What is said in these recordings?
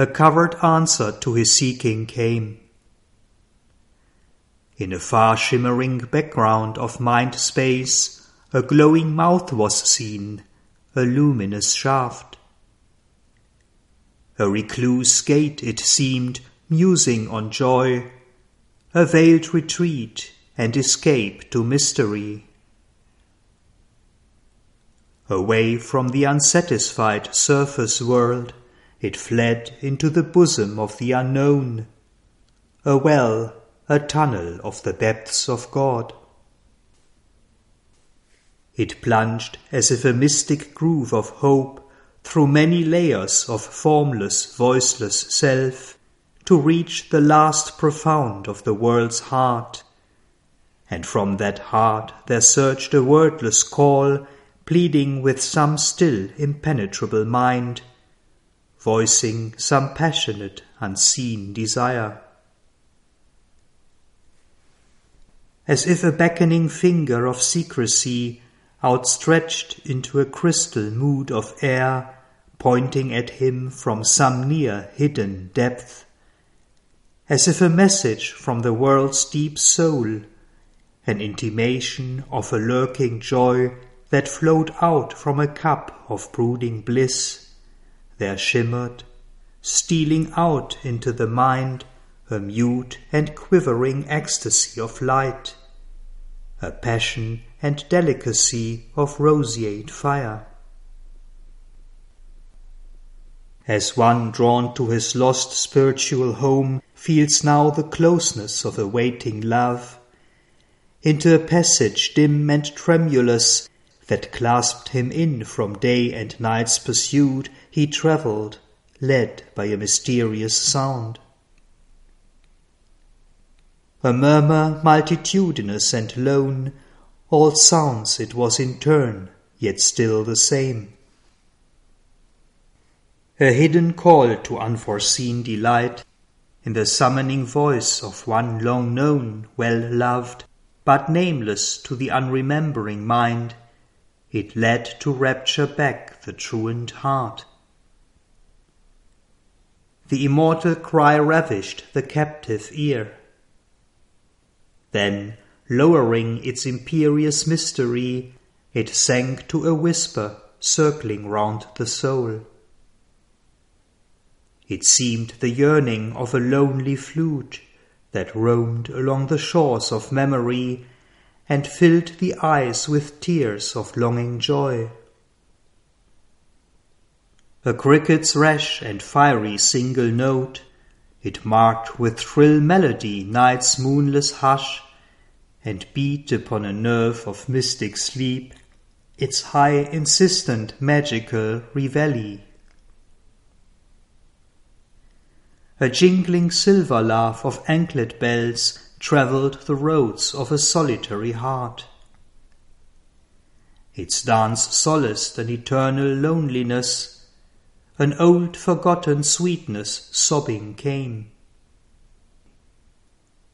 a covered answer to his seeking came. In a far shimmering background of mind space, a glowing mouth was seen, a luminous shaft. A recluse gate it seemed, musing on joy, a veiled retreat and escape to mystery. Away from the unsatisfied surface world, it fled into the bosom of the unknown, a well a tunnel of the depths of God. It plunged as if a mystic groove of hope through many layers of formless, voiceless self to reach the last profound of the world's heart. And from that heart there surged a wordless call, pleading with some still impenetrable mind, voicing some passionate, unseen desire. as if a beckoning finger of secrecy outstretched into a crystal mood of air, pointing at him from some near hidden depth, as if a message from the world's deep soul, an intimation of a lurking joy that flowed out from a cup of brooding bliss, there shimmered, stealing out into the mind, a mute and quivering ecstasy of light a passion and delicacy of roseate fire. As one drawn to his lost spiritual home feels now the closeness of a waiting love, into a passage dim and tremulous that clasped him in from day and night's pursuit, he travelled, led by a mysterious sound a murmur multitudinous and lone, all sounds it was in turn, yet still the same. A hidden call to unforeseen delight, in the summoning voice of one long known, well loved, but nameless to the unremembering mind, it led to rapture back the truant heart. The immortal cry ravished the captive ear then, lowering its imperious mystery, it sank to a whisper circling round the soul. It seemed the yearning of a lonely flute that roamed along the shores of memory and filled the eyes with tears of longing joy. A cricket's rash and fiery single note it marked with shrill melody night's moonless hush, and beat upon a nerve of mystic sleep its high, insistent, magical reveille. A jingling silver laugh of anklet bells travelled the roads of a solitary heart. Its dance solaced an eternal loneliness an old forgotten sweetness sobbing came.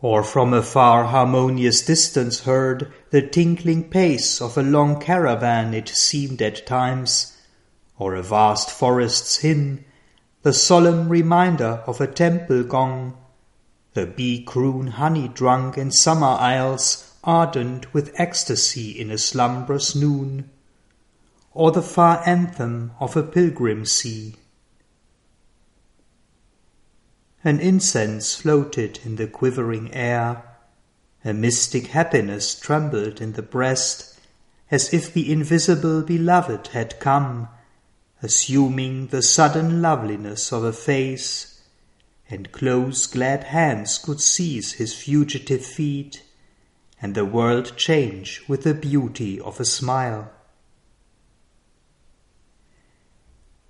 Or from a far harmonious distance heard the tinkling pace of a long caravan it seemed at times, or a vast forest's hymn, the solemn reminder of a temple gong, the bee croon honey drunk in summer isles ardent with ecstasy in a slumbrous noon, or the far anthem of a pilgrim sea. An incense floated in the quivering air, a mystic happiness trembled in the breast, as if the invisible beloved had come, assuming the sudden loveliness of a face, and close glad hands could seize his fugitive feet, and the world change with the beauty of a smile.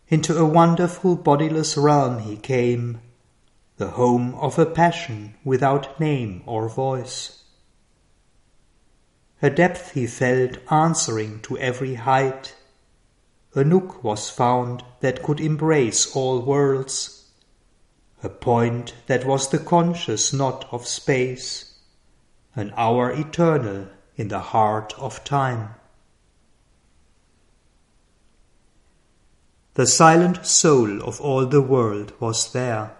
Into a wonderful bodiless realm he came, the home of a passion without name or voice. A depth he felt answering to every height. A nook was found that could embrace all worlds. A point that was the conscious knot of space. An hour eternal in the heart of time. the silent soul of all the world was there.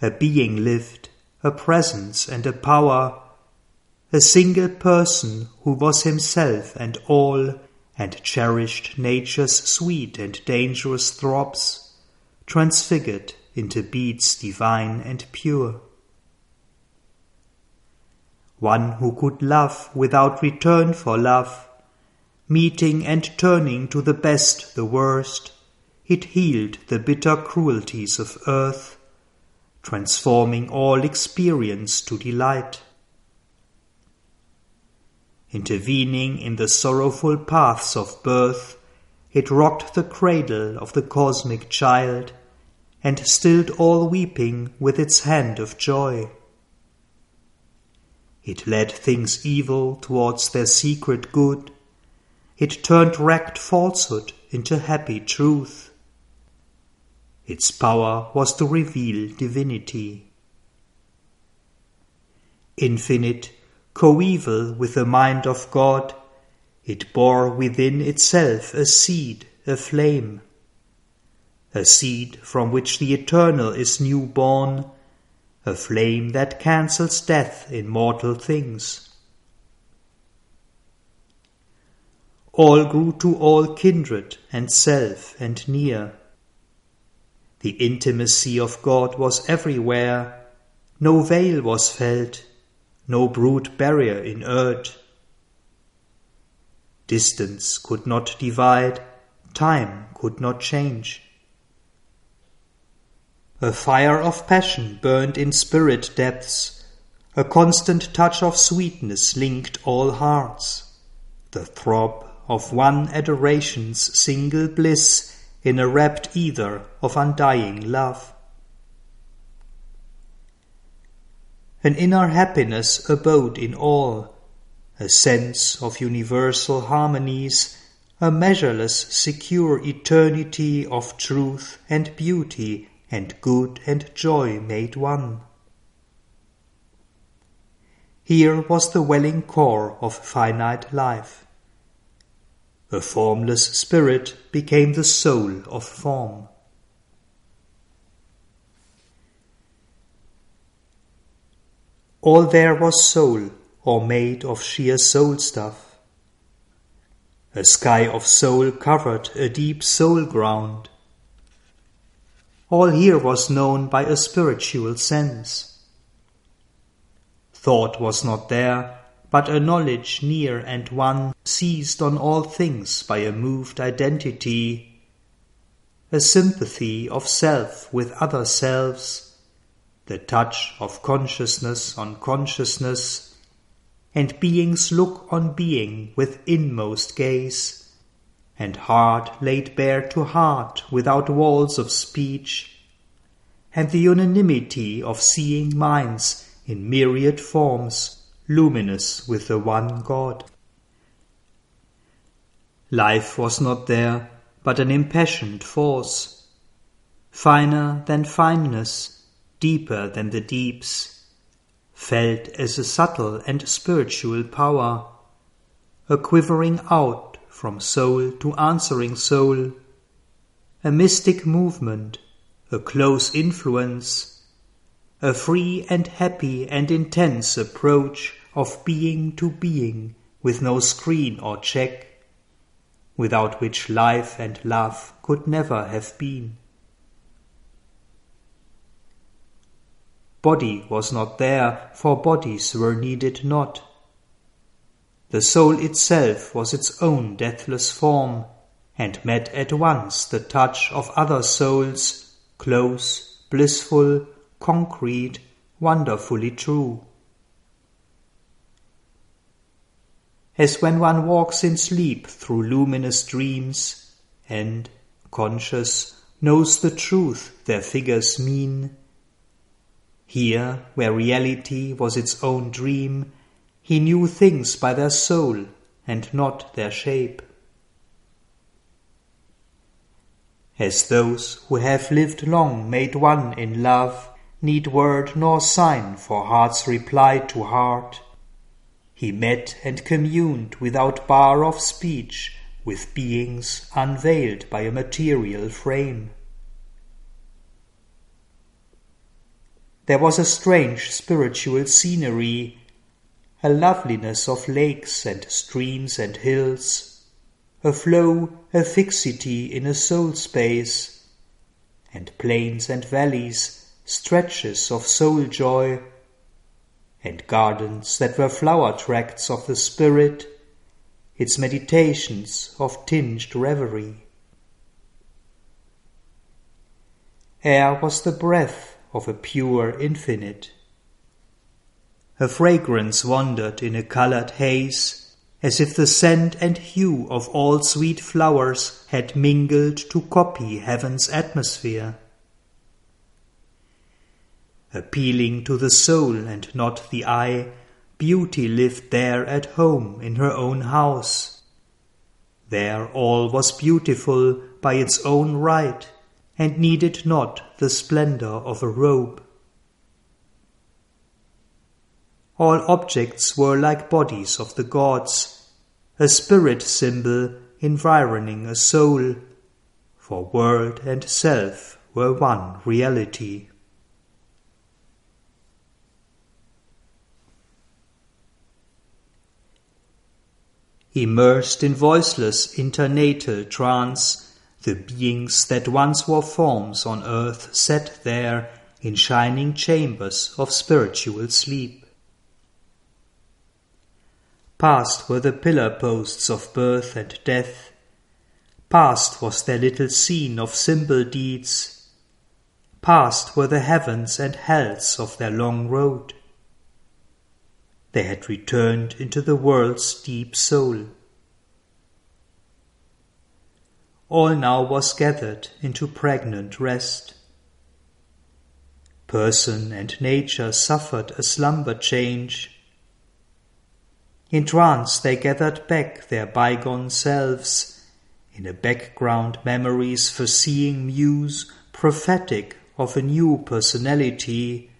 A being lived, a presence and a power, a single person who was himself and all, and cherished nature's sweet and dangerous throbs, transfigured into beads divine and pure. One who could love without return for love, meeting and turning to the best the worst, it healed the bitter cruelties of earth, transforming all experience to delight. Intervening in the sorrowful paths of birth, it rocked the cradle of the cosmic child, and stilled all weeping with its hand of joy. It led things evil towards their secret good, it turned wrecked falsehood into happy truth. Its power was to reveal divinity. Infinite, coeval with the mind of God, it bore within itself a seed, a flame. A seed from which the eternal is new born, a flame that cancels death in mortal things. all grew to all kindred and self and near. The intimacy of God was everywhere, no veil was felt, no brute barrier inert. Distance could not divide, time could not change. A fire of passion burned in spirit depths, a constant touch of sweetness linked all hearts, the throb of one adoration's single bliss in a rapt ether of undying love. An inner happiness abode in all, a sense of universal harmonies, a measureless secure eternity of truth and beauty and good and joy made one. Here was the welling core of finite life. A formless spirit became the soul of form. All there was soul, or made of sheer soul stuff. A sky of soul covered a deep soul ground. All here was known by a spiritual sense. Thought was not there, but a knowledge near and one, seized on all things by a moved identity, a sympathy of self with other selves, the touch of consciousness on consciousness, and being's look on being with inmost gaze, and heart laid bare to heart without walls of speech, and the unanimity of seeing minds in myriad forms luminous with the one God. Life was not there, but an impassioned force, finer than fineness, deeper than the deeps, felt as a subtle and spiritual power, a quivering out from soul to answering soul, a mystic movement, a close influence, a free and happy and intense approach of being to being with no screen or check, without which life and love could never have been. Body was not there, for bodies were needed not. The soul itself was its own deathless form, and met at once the touch of other souls, close, blissful, concrete, wonderfully true. As when one walks in sleep through luminous dreams, and, conscious, knows the truth their figures mean. Here, where reality was its own dream, he knew things by their soul and not their shape. As those who have lived long made one in love, need word nor sign for heart's reply to heart. He met and communed without bar of speech with beings unveiled by a material frame. There was a strange spiritual scenery, a loveliness of lakes and streams and hills, a flow, a fixity in a soul space, and plains and valleys, stretches of soul joy, and gardens that were flower tracts of the spirit, its meditations of tinged reverie. Air was the breath of a pure infinite. Her fragrance wandered in a colored haze, as if the scent and hue of all sweet flowers had mingled to copy heaven's atmosphere appealing to the soul and not the eye, beauty lived there at home in her own house. There all was beautiful by its own right, and needed not the splendor of a robe. All objects were like bodies of the gods, a spirit symbol environing a soul, for world and self were one reality. Immersed in voiceless internatal trance, the beings that once were forms on earth sat there in shining chambers of spiritual sleep. Past were the pillar posts of birth and death, past was their little scene of symbol deeds, past were the heavens and hells of their long road. They had returned into the world's deep soul. All now was gathered into pregnant rest. Person and nature suffered a slumber change. In trance they gathered back their bygone selves, in a background memories foreseeing muse prophetic of a new personality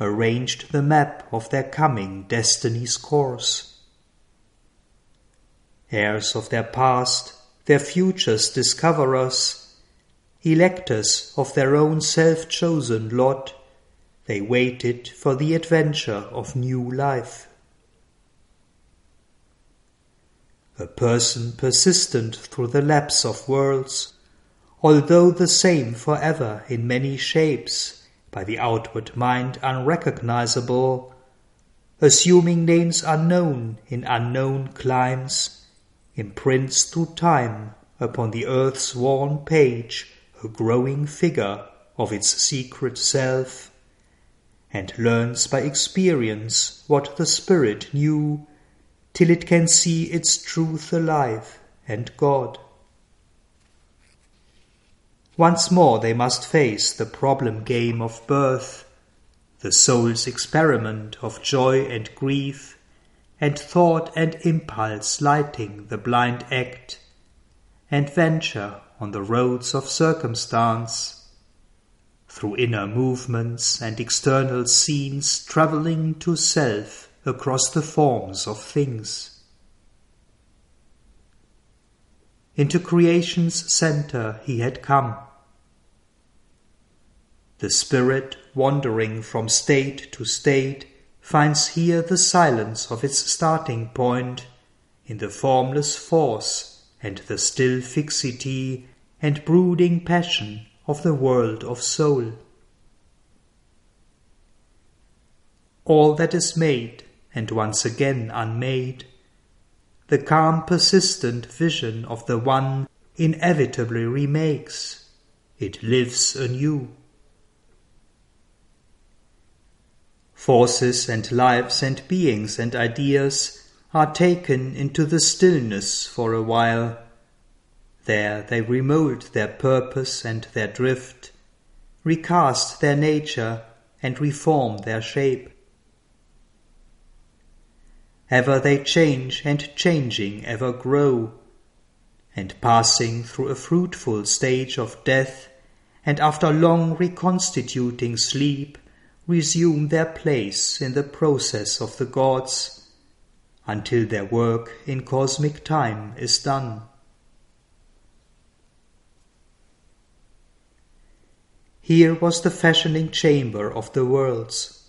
arranged the map of their coming destiny's course. Heirs of their past, their future's discoverers, electors of their own self chosen lot, they waited for the adventure of new life. A person persistent through the lapse of worlds, although the same forever in many shapes, by the outward mind unrecognizable, assuming names unknown in unknown climes, imprints through time upon the earth's worn page a growing figure of its secret self, and learns by experience what the spirit knew, till it can see its truth alive and God. Once more they must face the problem game of birth, the soul's experiment of joy and grief, and thought and impulse lighting the blind act, and venture on the roads of circumstance, through inner movements and external scenes travelling to self across the forms of things. Into creation's centre he had come. The spirit, wandering from state to state, finds here the silence of its starting point, in the formless force and the still fixity and brooding passion of the world of soul. All that is made, and once again unmade, the calm persistent vision of the one inevitably remakes. It lives anew. Forces and lives and beings and ideas are taken into the stillness for a while. There they remold their purpose and their drift, recast their nature, and reform their shape. Ever they change and changing ever grow, and passing through a fruitful stage of death, and after long reconstituting sleep, resume their place in the process of the gods until their work in cosmic time is done. Here was the fashioning chamber of the worlds.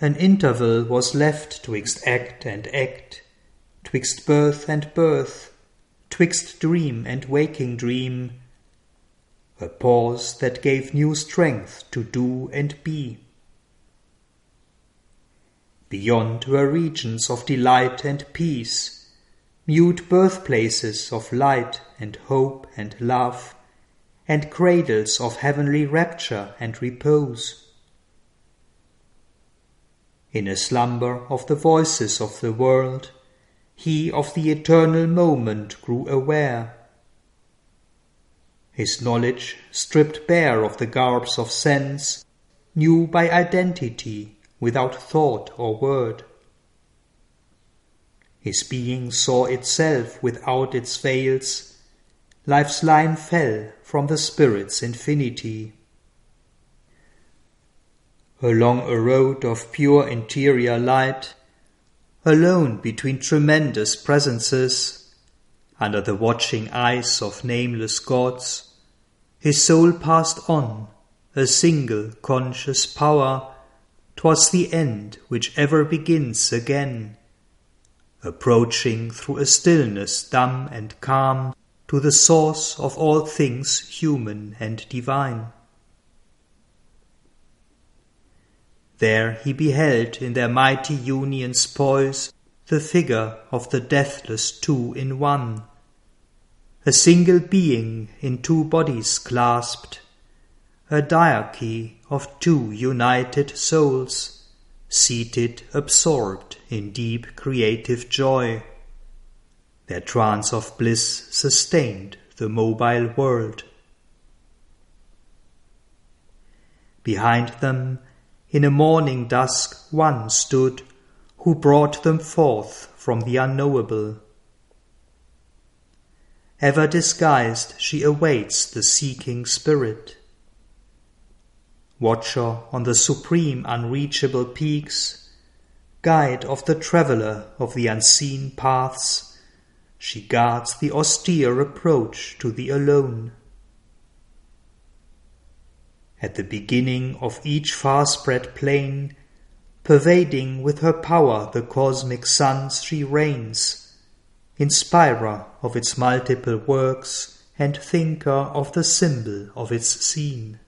An interval was left twixt act and act, twixt birth and birth, twixt dream and waking dream, a pause that gave new strength to do and be. Beyond were regions of delight and peace, mute birthplaces of light and hope and love and cradles of heavenly rapture and repose. In a slumber of the voices of the world, he of the eternal moment grew aware. His knowledge, stripped bare of the garbs of sense, knew by identity without thought or word. His being saw itself without its veils Life's line fell from the Spirit's infinity. Along a road of pure interior light, alone between tremendous presences, under the watching eyes of nameless gods, his soul passed on, a single conscious power, towards the end which ever begins again, approaching through a stillness dumb and calm to the source of all things human and divine. There he beheld in their mighty union's poise the figure of the deathless two in one, a single being in two bodies clasped, a diarchy of two united souls, seated absorbed in deep creative joy. Their trance of bliss sustained the mobile world. Behind them, in a morning dusk, one stood who brought them forth from the unknowable. Ever disguised, she awaits the seeking spirit. Watcher on the supreme unreachable peaks, guide of the traveller of the unseen paths, she guards the austere approach to the alone. At the beginning of each far spread plain, pervading with her power the cosmic suns, she reigns, inspirer of its multiple works and thinker of the symbol of its scene.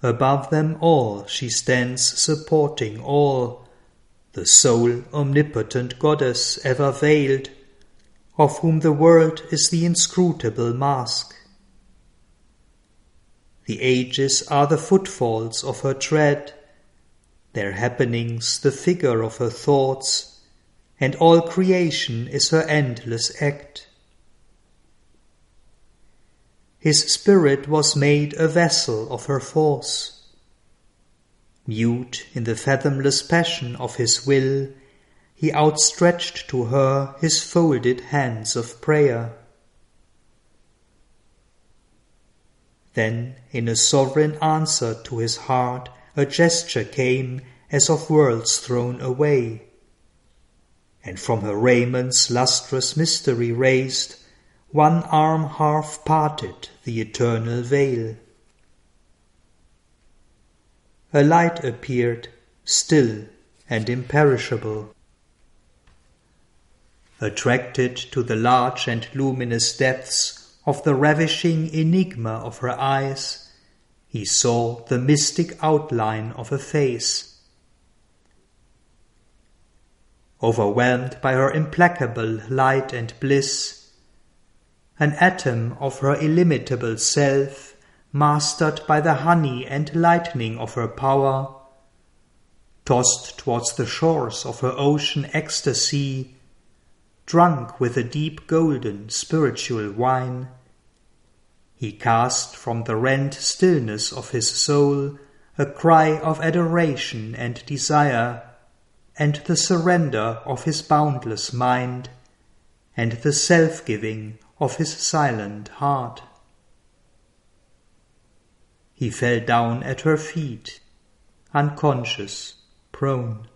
Above them all she stands supporting all the sole omnipotent goddess ever veiled, of whom the world is the inscrutable mask. The ages are the footfalls of her tread, their happenings the figure of her thoughts, and all creation is her endless act. His spirit was made a vessel of her force Mute in the fathomless passion of his will, he outstretched to her his folded hands of prayer. Then, in a sovereign answer to his heart, a gesture came as of worlds thrown away. And from her raiments lustrous mystery raised, one arm half parted the eternal veil a light appeared, still and imperishable. Attracted to the large and luminous depths of the ravishing enigma of her eyes, he saw the mystic outline of a face. Overwhelmed by her implacable light and bliss, an atom of her illimitable self mastered by the honey and lightning of her power, tossed towards the shores of her ocean ecstasy, drunk with a deep golden spiritual wine, he cast from the rent stillness of his soul a cry of adoration and desire, and the surrender of his boundless mind, and the self giving of his silent heart. He fell down at her feet, unconscious, prone.